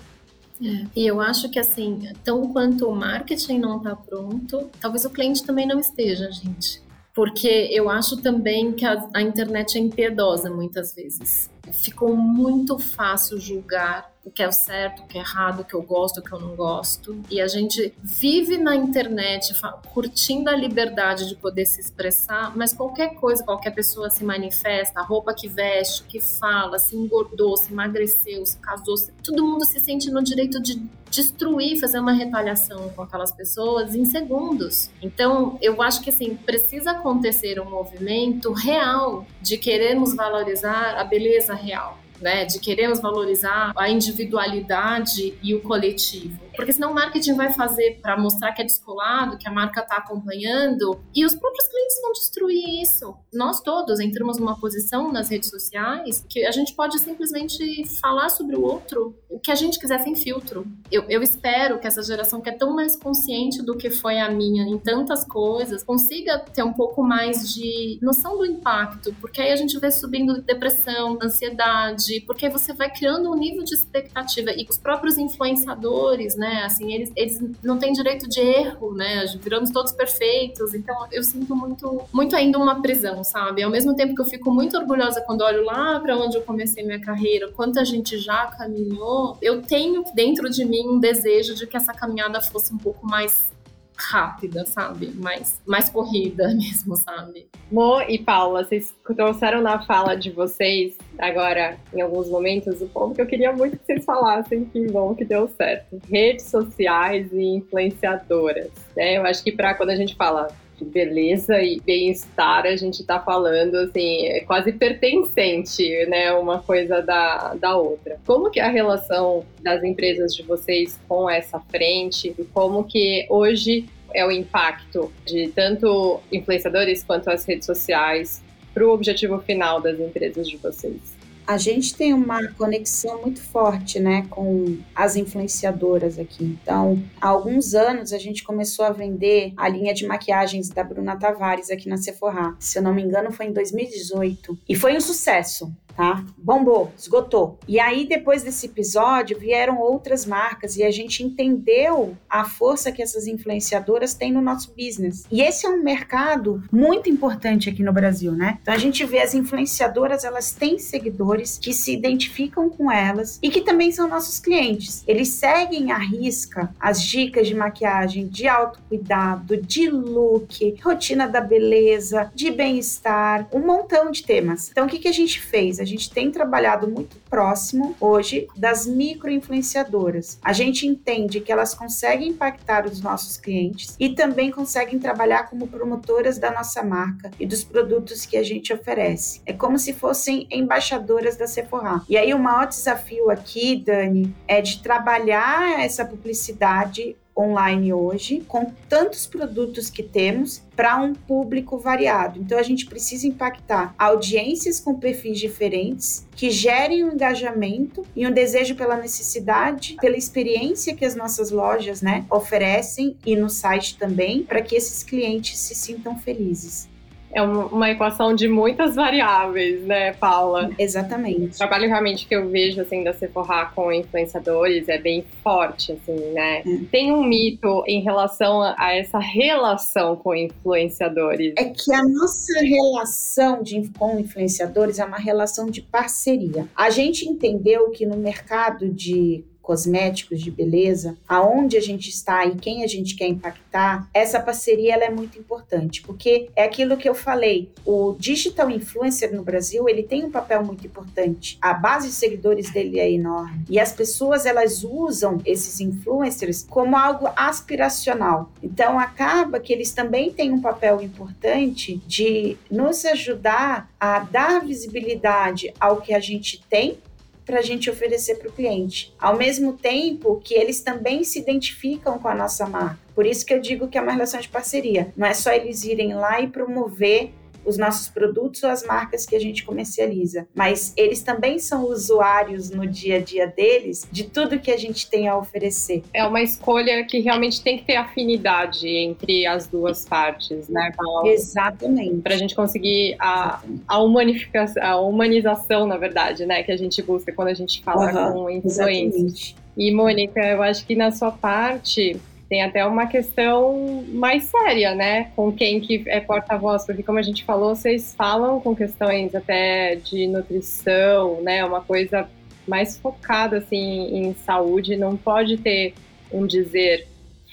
É, e eu acho que assim, tão quanto o marketing não está pronto, talvez o cliente também não esteja, gente. Porque eu acho também que a, a internet é impiedosa muitas vezes. Ficou muito fácil julgar o que é o certo, o que é errado, o que eu gosto, o que eu não gosto. E a gente vive na internet curtindo a liberdade de poder se expressar, mas qualquer coisa, qualquer pessoa se manifesta, a roupa que veste, o que fala, se engordou, se emagreceu, se casou, todo mundo se sente no direito de destruir, fazer uma retaliação com aquelas pessoas em segundos. Então, eu acho que assim, precisa acontecer um movimento real de querermos valorizar a beleza real né, de queremos valorizar a individualidade e o coletivo. Porque senão o marketing vai fazer para mostrar que é descolado, que a marca está acompanhando, e os próprios clientes vão destruir isso. Nós todos entramos numa posição nas redes sociais que a gente pode simplesmente falar sobre o outro o que a gente quiser sem filtro. Eu, eu espero que essa geração que é tão mais consciente do que foi a minha em tantas coisas, consiga ter um pouco mais de noção do impacto, porque aí a gente vê subindo depressão, ansiedade, porque você vai criando um nível de expectativa e os próprios influenciadores, né? Assim, eles, eles não têm direito de erro, né? Viramos todos perfeitos. Então, eu sinto muito, muito ainda uma prisão, sabe? Ao mesmo tempo que eu fico muito orgulhosa quando olho lá para onde eu comecei minha carreira, quanta gente já caminhou, eu tenho dentro de mim um desejo de que essa caminhada fosse um pouco mais rápida, sabe? Mais, mais corrida [LAUGHS] mesmo, sabe? Mo e Paula, vocês trouxeram na fala de vocês, agora, em alguns momentos, o ponto que eu queria muito que vocês falassem, que bom que deu certo. Redes sociais e influenciadoras. Né? Eu acho que para quando a gente fala de beleza e bem-estar, a gente está falando assim, é quase pertencente, né, uma coisa da, da outra. Como que é a relação das empresas de vocês com essa frente e como que hoje é o impacto de tanto influenciadores quanto as redes sociais para o objetivo final das empresas de vocês? a gente tem uma conexão muito forte, né, com as influenciadoras aqui. Então, há alguns anos a gente começou a vender a linha de maquiagens da Bruna Tavares aqui na Sephora. Se eu não me engano, foi em 2018 e foi um sucesso tá? Bombou, esgotou. E aí, depois desse episódio, vieram outras marcas e a gente entendeu a força que essas influenciadoras têm no nosso business. E esse é um mercado muito importante aqui no Brasil, né? Então a gente vê as influenciadoras, elas têm seguidores que se identificam com elas e que também são nossos clientes. Eles seguem à risca as dicas de maquiagem, de autocuidado, de look, rotina da beleza, de bem-estar, um montão de temas. Então o que, que a gente fez? A gente tem trabalhado muito próximo hoje das micro-influenciadoras. A gente entende que elas conseguem impactar os nossos clientes e também conseguem trabalhar como promotoras da nossa marca e dos produtos que a gente oferece. É como se fossem embaixadoras da Sephora. E aí o maior desafio aqui, Dani, é de trabalhar essa publicidade online hoje, com tantos produtos que temos, para um público variado. Então a gente precisa impactar audiências com perfis diferentes, que gerem um engajamento e um desejo pela necessidade, pela experiência que as nossas lojas, né, oferecem e no site também, para que esses clientes se sintam felizes é uma equação de muitas variáveis, né, Paula? Exatamente. O trabalho realmente que eu vejo, assim, da Sephora com influenciadores é bem forte, assim, né? É. Tem um mito em relação a essa relação com influenciadores. É que a nossa relação de, com influenciadores é uma relação de parceria. A gente entendeu que no mercado de cosméticos, de beleza, aonde a gente está e quem a gente quer impactar, essa parceria ela é muito importante, porque é aquilo que eu falei, o digital influencer no Brasil, ele tem um papel muito importante. A base de seguidores dele é enorme e as pessoas elas usam esses influencers como algo aspiracional. Então acaba que eles também têm um papel importante de nos ajudar a dar visibilidade ao que a gente tem para a gente oferecer para o cliente. Ao mesmo tempo que eles também se identificam com a nossa marca. Por isso que eu digo que é uma relação de parceria. Não é só eles irem lá e promover os nossos produtos ou as marcas que a gente comercializa, mas eles também são usuários no dia a dia deles de tudo que a gente tem a oferecer. É uma escolha que realmente tem que ter afinidade entre as duas partes, né, Paulo? Exatamente. Para a gente conseguir a, a humanificação, a humanização, na verdade, né, que a gente busca quando a gente fala uhum, com influência. E Mônica, eu acho que na sua parte tem até uma questão mais séria, né? Com quem que é porta-voz, porque como a gente falou, vocês falam com questões até de nutrição, né? Uma coisa mais focada assim em saúde, não pode ter um dizer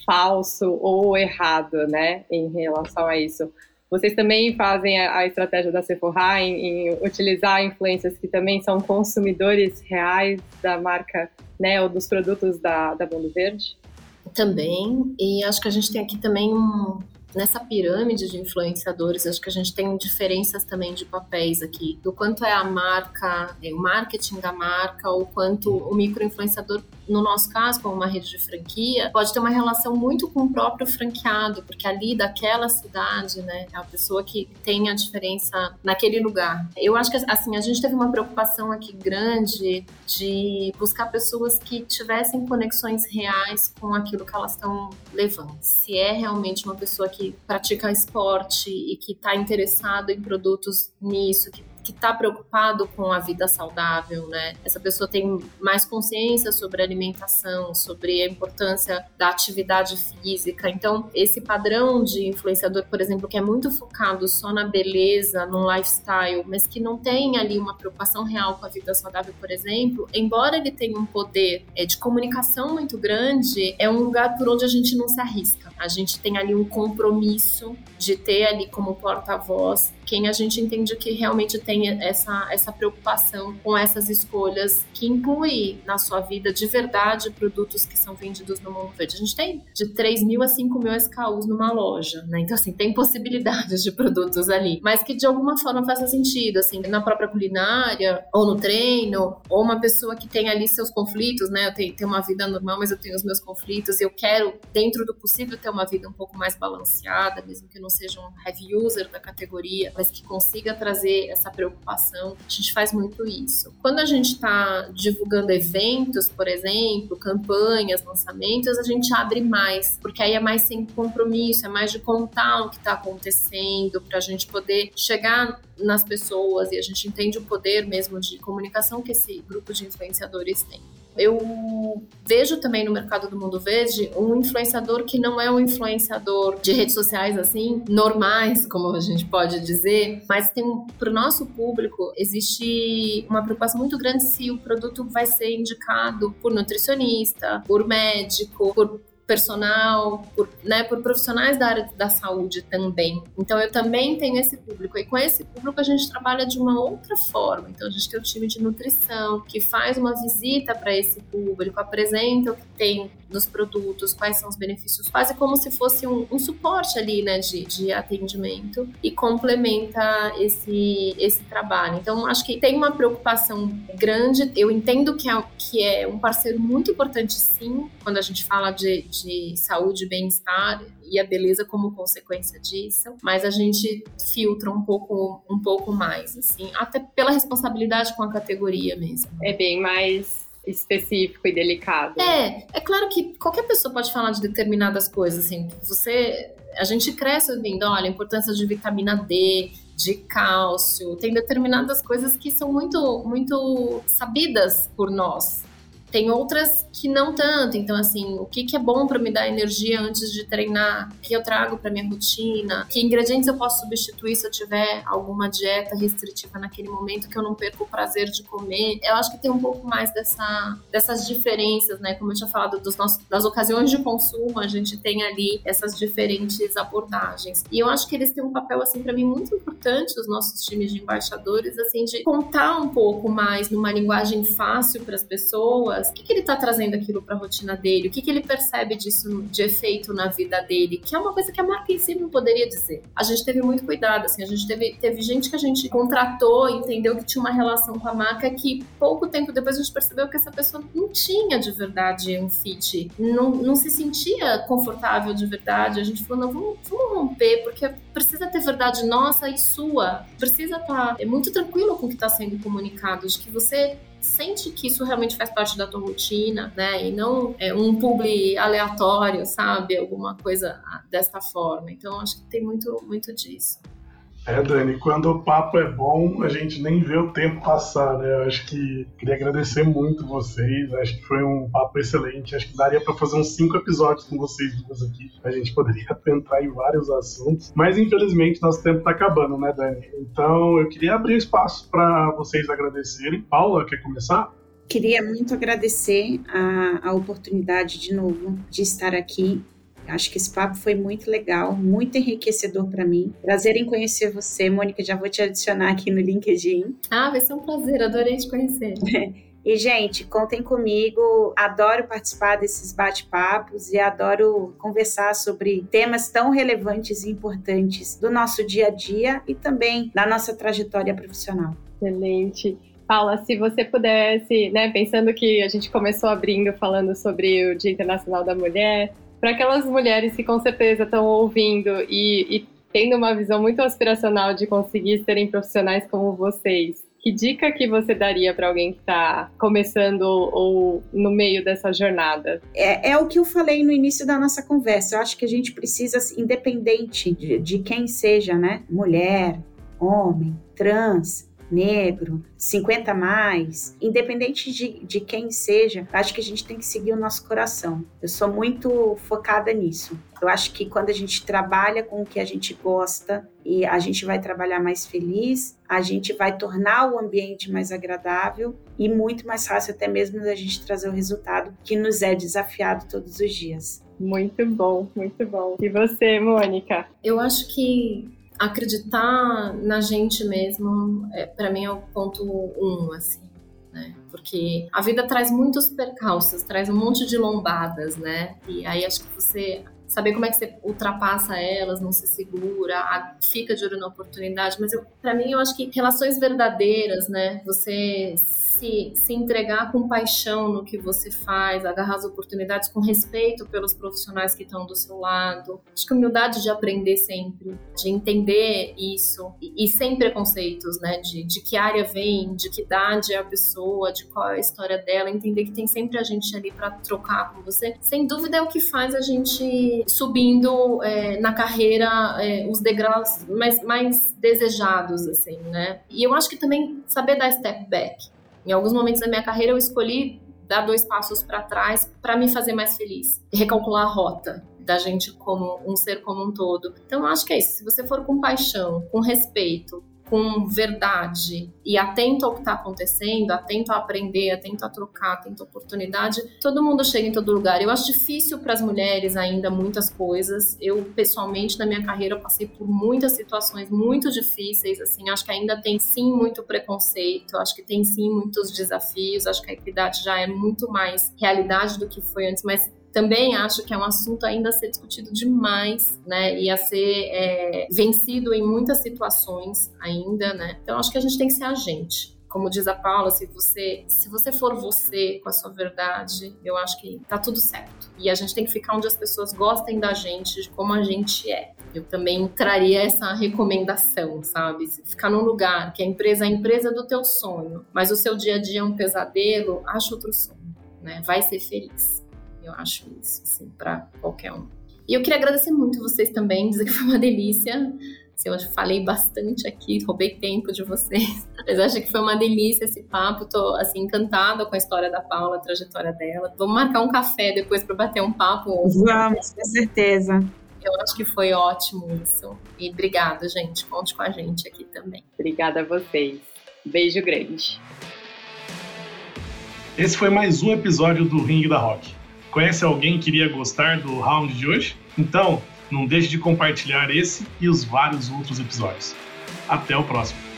falso ou errado, né? Em relação a isso. Vocês também fazem a, estratégia da Sephora em, em, utilizar influências que também são consumidores reais da marca, né, ou dos produtos da, da Mundo Verde? Também, e acho que a gente tem aqui também um, nessa pirâmide de influenciadores, acho que a gente tem diferenças também de papéis aqui, do quanto é a marca, é, o marketing da marca, ou quanto o microinfluenciador, no nosso caso, como uma rede de franquia, pode ter uma relação muito com o próprio franqueado, porque ali daquela cidade, né, é a pessoa que tem a diferença naquele lugar. Eu acho que, assim, a gente teve uma preocupação aqui grande de buscar pessoas que tivessem conexões reais com aquilo que elas estão levando. Se é realmente uma pessoa que pratica esporte e que está interessado em produtos nisso, que que está preocupado com a vida saudável, né? Essa pessoa tem mais consciência sobre alimentação, sobre a importância da atividade física. Então, esse padrão de influenciador, por exemplo, que é muito focado só na beleza, no lifestyle, mas que não tem ali uma preocupação real com a vida saudável, por exemplo, embora ele tenha um poder é, de comunicação muito grande, é um lugar por onde a gente não se arrisca. A gente tem ali um compromisso de ter ali como porta-voz quem a gente entende que realmente tem essa, essa preocupação com essas escolhas que inclui na sua vida de verdade produtos que são vendidos no mundo verde. A gente tem de 3 mil a 5 mil SKUs numa loja, né? Então, assim, tem possibilidades de produtos ali, mas que de alguma forma faça sentido, assim, na própria culinária, ou no treino, ou uma pessoa que tem ali seus conflitos, né? Eu tenho, tenho uma vida normal, mas eu tenho os meus conflitos, eu quero, dentro do possível, ter uma vida um pouco mais balanceada, mesmo que eu não seja um heavy user da categoria, mas que consiga trazer essa preocupação. A gente faz muito isso. Quando a gente está divulgando eventos, por exemplo, campanhas, lançamentos, a gente abre mais, porque aí é mais sem compromisso, é mais de contar o que está acontecendo, para a gente poder chegar nas pessoas e a gente entende o poder mesmo de comunicação que esse grupo de influenciadores tem. Eu vejo também no mercado do mundo verde um influenciador que não é um influenciador de redes sociais assim, normais, como a gente pode dizer, mas tem para o nosso público existe uma preocupação muito grande se o produto vai ser indicado por nutricionista, por médico, por personal, por, né, por profissionais da área da saúde também. Então eu também tenho esse público e com esse público a gente trabalha de uma outra forma. Então a gente tem o time de nutrição que faz uma visita para esse público, apresenta o que tem nos produtos, quais são os benefícios, quase como se fosse um, um suporte ali, né, de, de atendimento e complementa esse, esse trabalho. Então acho que tem uma preocupação grande. Eu entendo que é, que é um parceiro muito importante, sim, quando a gente fala de, de de saúde e bem-estar e a beleza como consequência disso, mas a gente filtra um pouco, um pouco mais, assim, até pela responsabilidade com a categoria mesmo. É bem mais específico e delicado. É, é claro que qualquer pessoa pode falar de determinadas coisas, assim, você, a gente cresce ouvindo, olha, a importância de vitamina D, de cálcio, tem determinadas coisas que são muito, muito sabidas por nós, tem outras que não tanto. Então, assim, o que, que é bom para me dar energia antes de treinar? O que eu trago para minha rotina? Que ingredientes eu posso substituir se eu tiver alguma dieta restritiva naquele momento que eu não perco o prazer de comer? Eu acho que tem um pouco mais dessa, dessas diferenças, né? Como eu tinha falado dos nossos, das ocasiões de consumo, a gente tem ali essas diferentes abordagens. E eu acho que eles têm um papel, assim, para mim muito importante, os nossos times de embaixadores, assim, de contar um pouco mais numa linguagem fácil para as pessoas o que, que ele está trazendo aquilo para a rotina dele, o que, que ele percebe disso de efeito na vida dele, que é uma coisa que a marca em si não poderia dizer. A gente teve muito cuidado, assim, a gente teve, teve gente que a gente contratou, entendeu que tinha uma relação com a marca que pouco tempo depois a gente percebeu que essa pessoa não tinha de verdade um fit, não, não se sentia confortável de verdade. A gente falou, não, vamos, vamos romper, porque precisa ter verdade nossa e sua, precisa estar tá, é muito tranquilo com o que está sendo comunicado, de que você sente que isso realmente faz parte da tua rotina, né? E não é um publi aleatório, sabe? Alguma coisa desta forma. Então, acho que tem muito, muito disso. É, Dani, quando o papo é bom, a gente nem vê o tempo passar, né? Eu acho que queria agradecer muito vocês, acho que foi um papo excelente, acho que daria para fazer uns cinco episódios com vocês duas aqui, a gente poderia [LAUGHS] tentar em vários assuntos, mas infelizmente nosso tempo tá acabando, né, Dani? Então eu queria abrir espaço para vocês agradecerem. Paula, quer começar? Queria muito agradecer a, a oportunidade de novo de estar aqui Acho que esse papo foi muito legal, muito enriquecedor para mim. Prazer em conhecer você, Mônica. Já vou te adicionar aqui no LinkedIn. Ah, vai ser um prazer, adorei te conhecer. [LAUGHS] E, gente, contem comigo. Adoro participar desses bate-papos e adoro conversar sobre temas tão relevantes e importantes do nosso dia a dia e também da nossa trajetória profissional. Excelente. Paula, se você pudesse, né, pensando que a gente começou abrindo falando sobre o Dia Internacional da Mulher, para aquelas mulheres que com certeza estão ouvindo e, e tendo uma visão muito aspiracional de conseguir serem profissionais como vocês, que dica que você daria para alguém que está começando ou no meio dessa jornada? É, é, o que eu falei no início da nossa conversa. Eu acho que a gente precisa, independente de, de quem seja, né? Mulher, homem, trans, negro, 50 mais, independente de, de quem seja, acho que a gente tem que seguir o nosso coração. Eu sou muito focada nisso. Eu acho que quando a gente trabalha com o que a gente gosta e a gente vai trabalhar mais feliz, a gente vai tornar o ambiente mais agradável e muito mais fácil até mesmo da gente trazer o resultado que nos é desafiado todos os dias. Muito bom, muito bom. E você, Mônica? Eu acho que acreditar na gente mesmo, é, para mim é o ponto um, assim. Né? Porque a vida traz muitos percalços, traz um monte de lombadas, né? E aí acho que você saber como é que você ultrapassa elas, não se segura, fica de olho na oportunidade. Mas para mim, eu acho que relações verdadeiras, né? Você se, se entregar com paixão no que você faz, agarrar as oportunidades com respeito pelos profissionais que estão do seu lado. Acho que humildade de aprender sempre, de entender isso e, e sem preconceitos, né? De, de que área vem, de que idade é a pessoa, de qual é a história dela, entender que tem sempre a gente ali para trocar com você. Sem dúvida é o que faz a gente subindo é, na carreira é, os degraus mais, mais desejados, assim, né? E eu acho que também saber dar step back. Em alguns momentos da minha carreira eu escolhi dar dois passos para trás para me fazer mais feliz, recalcular a rota da gente como um ser como um todo. Então eu acho que é isso. Se você for com paixão, com respeito, com verdade e atento ao que está acontecendo, atento a aprender, atento a trocar, atento à oportunidade, todo mundo chega em todo lugar. Eu acho difícil para as mulheres ainda muitas coisas. Eu, pessoalmente, na minha carreira, passei por muitas situações muito difíceis, assim, acho que ainda tem sim muito preconceito, acho que tem sim muitos desafios, acho que a equidade já é muito mais realidade do que foi antes, mas também acho que é um assunto ainda a ser discutido demais, né? E a ser é, vencido em muitas situações ainda, né? Então acho que a gente tem que ser a gente. Como diz a Paula, se você, se você for você com a sua verdade, eu acho que tá tudo certo. E a gente tem que ficar onde as pessoas gostem da gente, de como a gente é. Eu também traria essa recomendação, sabe? Ficar num lugar que a empresa é a empresa do teu sonho, mas o seu dia a dia é um pesadelo, acha outro sonho, né? Vai ser feliz. Eu acho isso, assim, para qualquer um. E eu queria agradecer muito vocês também, dizer que foi uma delícia. Assim, eu falei bastante aqui, roubei tempo de vocês. [LAUGHS] Mas acho que foi uma delícia esse papo. Tô, assim, encantada com a história da Paula, a trajetória dela. Vamos marcar um café depois para bater um papo. Vamos, com certeza. Eu acho que foi ótimo isso. E obrigada, gente. Conte com a gente aqui também. Obrigada a vocês. Beijo grande. Esse foi mais um episódio do Ring da Rock. Conhece alguém que iria gostar do round de hoje? Então, não deixe de compartilhar esse e os vários outros episódios. Até o próximo.